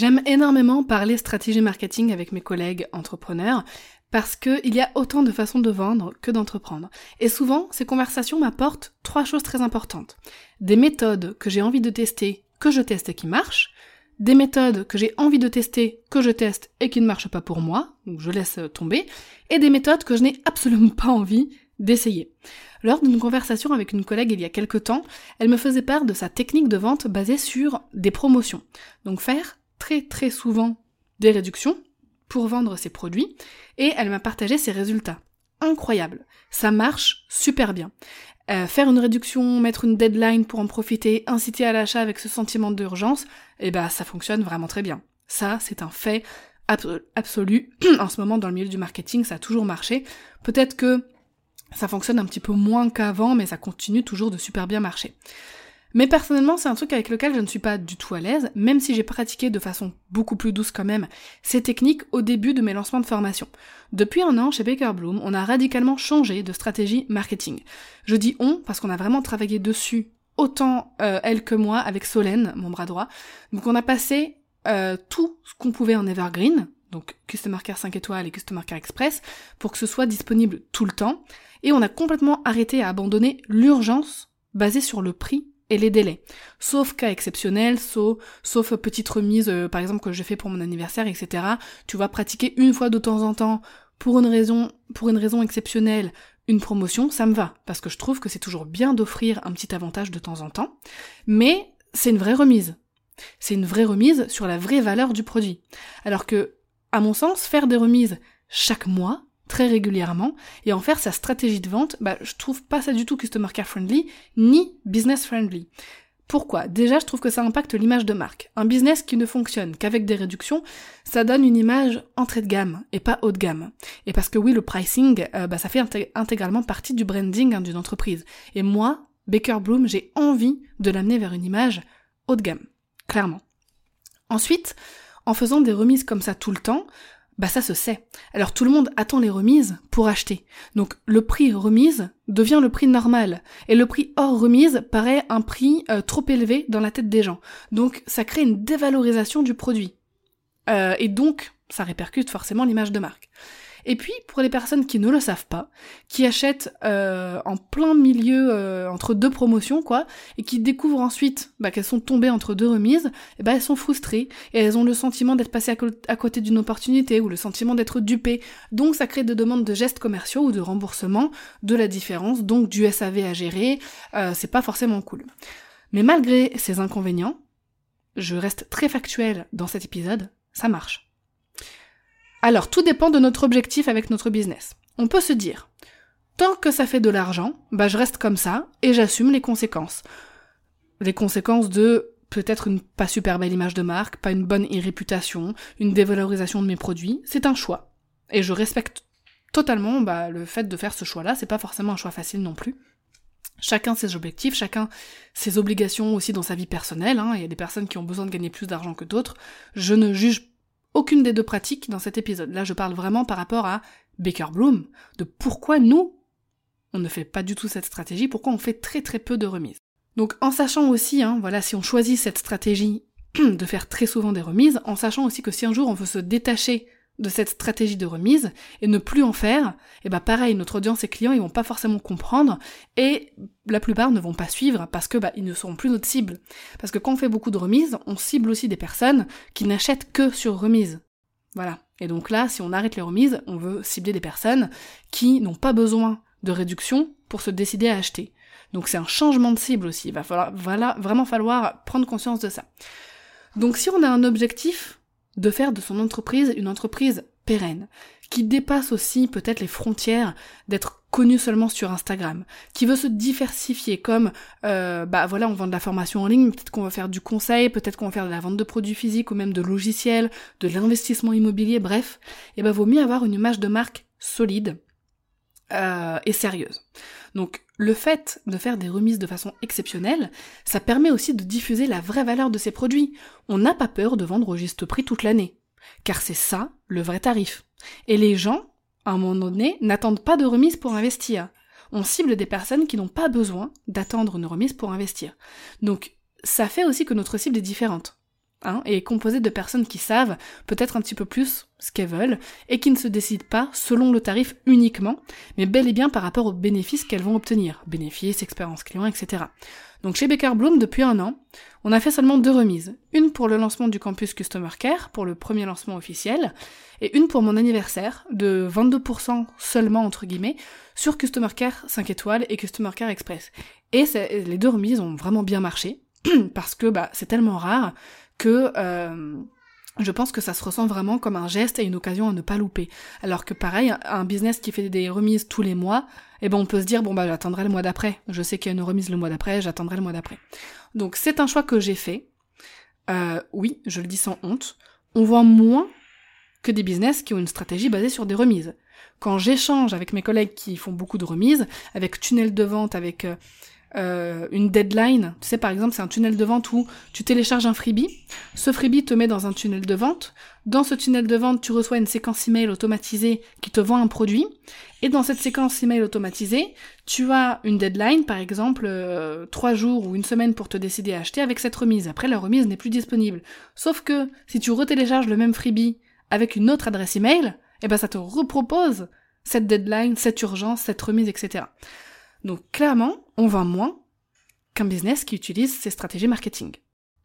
J'aime énormément parler stratégie marketing avec mes collègues entrepreneurs parce qu'il y a autant de façons de vendre que d'entreprendre. Et souvent, ces conversations m'apportent trois choses très importantes. Des méthodes que j'ai envie de tester, que je teste et qui marchent, des méthodes que j'ai envie de tester, que je teste et qui ne marchent pas pour moi, donc je laisse tomber, et des méthodes que je n'ai absolument pas envie d'essayer. Lors d'une conversation avec une collègue il y a quelque temps, elle me faisait part de sa technique de vente basée sur des promotions. Donc faire très très souvent des réductions pour vendre ses produits et elle m'a partagé ses résultats. Incroyable. Ça marche super bien. Euh, faire une réduction, mettre une deadline pour en profiter, inciter à l'achat avec ce sentiment d'urgence, eh ben ça fonctionne vraiment très bien. Ça, c'est un fait absolu. en ce moment, dans le milieu du marketing, ça a toujours marché. Peut-être que ça fonctionne un petit peu moins qu'avant, mais ça continue toujours de super bien marcher. Mais personnellement, c'est un truc avec lequel je ne suis pas du tout à l'aise, même si j'ai pratiqué de façon beaucoup plus douce quand même ces techniques au début de mes lancements de formation. Depuis un an, chez Baker Bloom, on a radicalement changé de stratégie marketing. Je dis on parce qu'on a vraiment travaillé dessus autant euh, elle que moi avec Solène, mon bras droit. Donc on a passé euh, tout ce qu'on pouvait en evergreen, donc Customer Care 5 étoiles et Customer Care Express, pour que ce soit disponible tout le temps. Et on a complètement arrêté à abandonner l'urgence basée sur le prix et les délais. Sauf cas exceptionnel, sauf, sauf petite remise, euh, par exemple, que j'ai fait pour mon anniversaire, etc. Tu vas pratiquer une fois de temps en temps, pour une raison, pour une raison exceptionnelle, une promotion, ça me va. Parce que je trouve que c'est toujours bien d'offrir un petit avantage de temps en temps. Mais c'est une vraie remise. C'est une vraie remise sur la vraie valeur du produit. Alors que, à mon sens, faire des remises chaque mois, très régulièrement et en faire sa stratégie de vente, bah, je trouve pas ça du tout customer care friendly ni business friendly. Pourquoi? Déjà, je trouve que ça impacte l'image de marque. Un business qui ne fonctionne qu'avec des réductions, ça donne une image entrée de gamme et pas haut de gamme. Et parce que oui, le pricing, euh, bah, ça fait intégralement partie du branding hein, d'une entreprise. Et moi, Baker Bloom, j'ai envie de l'amener vers une image haut de gamme, clairement. Ensuite, en faisant des remises comme ça tout le temps, bah ça se sait. Alors tout le monde attend les remises pour acheter. Donc le prix remise devient le prix normal. Et le prix hors remise paraît un prix euh, trop élevé dans la tête des gens. Donc ça crée une dévalorisation du produit. Euh, et donc ça répercute forcément l'image de marque. Et puis, pour les personnes qui ne le savent pas, qui achètent euh, en plein milieu euh, entre deux promotions, quoi, et qui découvrent ensuite bah, qu'elles sont tombées entre deux remises, bah, elles sont frustrées et elles ont le sentiment d'être passées à, côté d'une opportunité ou le sentiment d'être dupées. Donc, ça crée des demandes de gestes commerciaux ou de remboursement de la différence, donc du SAV à gérer. Euh, c'est pas forcément cool. Mais malgré ces inconvénients, je reste très factuel dans cet épisode, ça marche. Alors, tout dépend de notre objectif avec notre business. On peut se dire, tant que ça fait de l'argent, bah je reste comme ça et j'assume les conséquences. Les conséquences de peut-être une pas super belle image de marque, pas une bonne réputation, une dévalorisation de mes produits, c'est un choix. Et je respecte totalement bah, le fait de faire ce choix-là, c'est pas forcément un choix facile non plus. Chacun ses objectifs, chacun ses obligations aussi dans sa vie personnelle, hein. il y a des personnes qui ont besoin de gagner plus d'argent que d'autres. Je ne juge aucune des deux pratiques dans cet épisode. Là, je parle vraiment par rapport à Baker Bloom, de pourquoi nous, on ne fait pas du tout cette stratégie, pourquoi on fait très très peu de remises. Donc en sachant aussi, hein, voilà, si on choisit cette stratégie de faire très souvent des remises, en sachant aussi que si un jour on veut se détacher de cette stratégie de remise et ne plus en faire, et eh bah ben, pareil, notre audience et clients ils vont pas forcément comprendre et la plupart ne vont pas suivre parce que bah ils ne seront plus notre cible. Parce que quand on fait beaucoup de remises, on cible aussi des personnes qui n'achètent que sur remise. Voilà. Et donc là, si on arrête les remises, on veut cibler des personnes qui n'ont pas besoin de réduction pour se décider à acheter. Donc c'est un changement de cible aussi. Il va falloir, voilà, vraiment falloir prendre conscience de ça. Donc si on a un objectif de faire de son entreprise une entreprise pérenne, qui dépasse aussi peut-être les frontières d'être connu seulement sur Instagram, qui veut se diversifier comme euh, bah voilà on vend de la formation en ligne, peut-être qu'on va faire du conseil, peut-être qu'on va faire de la vente de produits physiques ou même de logiciels, de l'investissement immobilier, bref, et ben vaut mieux avoir une image de marque solide euh, et sérieuse. Donc le fait de faire des remises de façon exceptionnelle, ça permet aussi de diffuser la vraie valeur de ces produits. On n'a pas peur de vendre au juste prix toute l'année, car c'est ça le vrai tarif. Et les gens, à un moment donné, n'attendent pas de remise pour investir. On cible des personnes qui n'ont pas besoin d'attendre une remise pour investir. Donc, ça fait aussi que notre cible est différente. Hein, et est composée de personnes qui savent peut-être un petit peu plus ce qu'elles veulent et qui ne se décident pas selon le tarif uniquement, mais bel et bien par rapport aux bénéfices qu'elles vont obtenir, bénéfices, expérience client, etc. Donc chez Baker Bloom, depuis un an, on a fait seulement deux remises. Une pour le lancement du campus Customer Care, pour le premier lancement officiel, et une pour mon anniversaire, de 22% seulement, entre guillemets, sur Customer Care 5 étoiles et Customer Care Express. Et les deux remises ont vraiment bien marché, parce que bah, c'est tellement rare que... Euh, je pense que ça se ressent vraiment comme un geste et une occasion à ne pas louper. Alors que pareil, un business qui fait des remises tous les mois, eh ben on peut se dire bon bah j'attendrai le mois d'après. Je sais qu'il y a une remise le mois d'après, j'attendrai le mois d'après. Donc c'est un choix que j'ai fait. Euh, oui, je le dis sans honte. On voit moins que des business qui ont une stratégie basée sur des remises. Quand j'échange avec mes collègues qui font beaucoup de remises, avec tunnel de vente, avec euh, euh, une deadline. Tu sais, par exemple, c'est un tunnel de vente où tu télécharges un freebie. Ce freebie te met dans un tunnel de vente. Dans ce tunnel de vente, tu reçois une séquence email automatisée qui te vend un produit. Et dans cette séquence email automatisée, tu as une deadline, par exemple, euh, trois jours ou une semaine pour te décider à acheter avec cette remise. Après, la remise n'est plus disponible. Sauf que si tu retélécharges le même freebie avec une autre adresse email, eh ben ça te repropose cette deadline, cette urgence, cette remise, etc. Donc clairement, on vend moins qu'un business qui utilise ces stratégies marketing.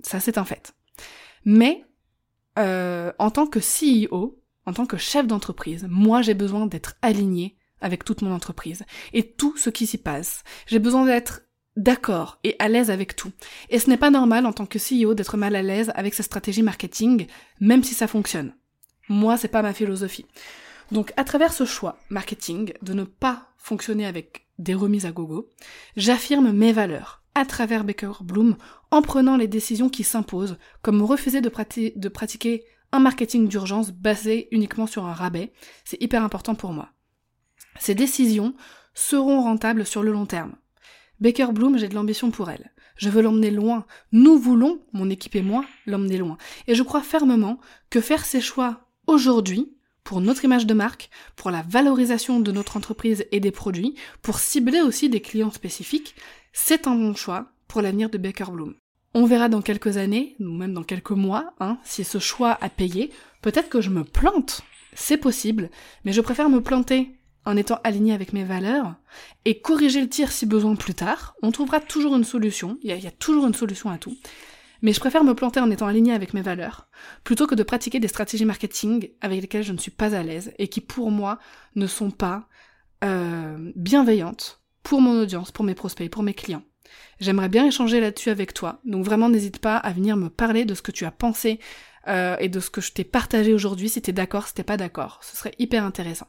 Ça, c'est un fait. Mais euh, en tant que CEO, en tant que chef d'entreprise, moi, j'ai besoin d'être aligné avec toute mon entreprise et tout ce qui s'y passe. J'ai besoin d'être d'accord et à l'aise avec tout. Et ce n'est pas normal en tant que CEO d'être mal à l'aise avec sa stratégie marketing, même si ça fonctionne. Moi, c'est pas ma philosophie. Donc, à travers ce choix marketing de ne pas fonctionner avec des remises à gogo, j'affirme mes valeurs à travers Baker Bloom en prenant les décisions qui s'imposent, comme refuser de, de pratiquer un marketing d'urgence basé uniquement sur un rabais. C'est hyper important pour moi. Ces décisions seront rentables sur le long terme. Baker Bloom, j'ai de l'ambition pour elle. Je veux l'emmener loin. Nous voulons, mon équipe et moi, l'emmener loin. Et je crois fermement que faire ces choix aujourd'hui pour notre image de marque, pour la valorisation de notre entreprise et des produits, pour cibler aussi des clients spécifiques, c'est un bon choix pour l'avenir de Baker Bloom. On verra dans quelques années, ou même dans quelques mois, hein, si ce choix a payé. Peut-être que je me plante, c'est possible, mais je préfère me planter en étant aligné avec mes valeurs et corriger le tir si besoin plus tard. On trouvera toujours une solution, il y, y a toujours une solution à tout. Mais je préfère me planter en étant aligné avec mes valeurs, plutôt que de pratiquer des stratégies marketing avec lesquelles je ne suis pas à l'aise et qui pour moi ne sont pas euh, bienveillantes pour mon audience, pour mes prospects, pour mes clients. J'aimerais bien échanger là-dessus avec toi, donc vraiment n'hésite pas à venir me parler de ce que tu as pensé euh, et de ce que je t'ai partagé aujourd'hui, si t'es d'accord, si t'es pas d'accord. Ce serait hyper intéressant.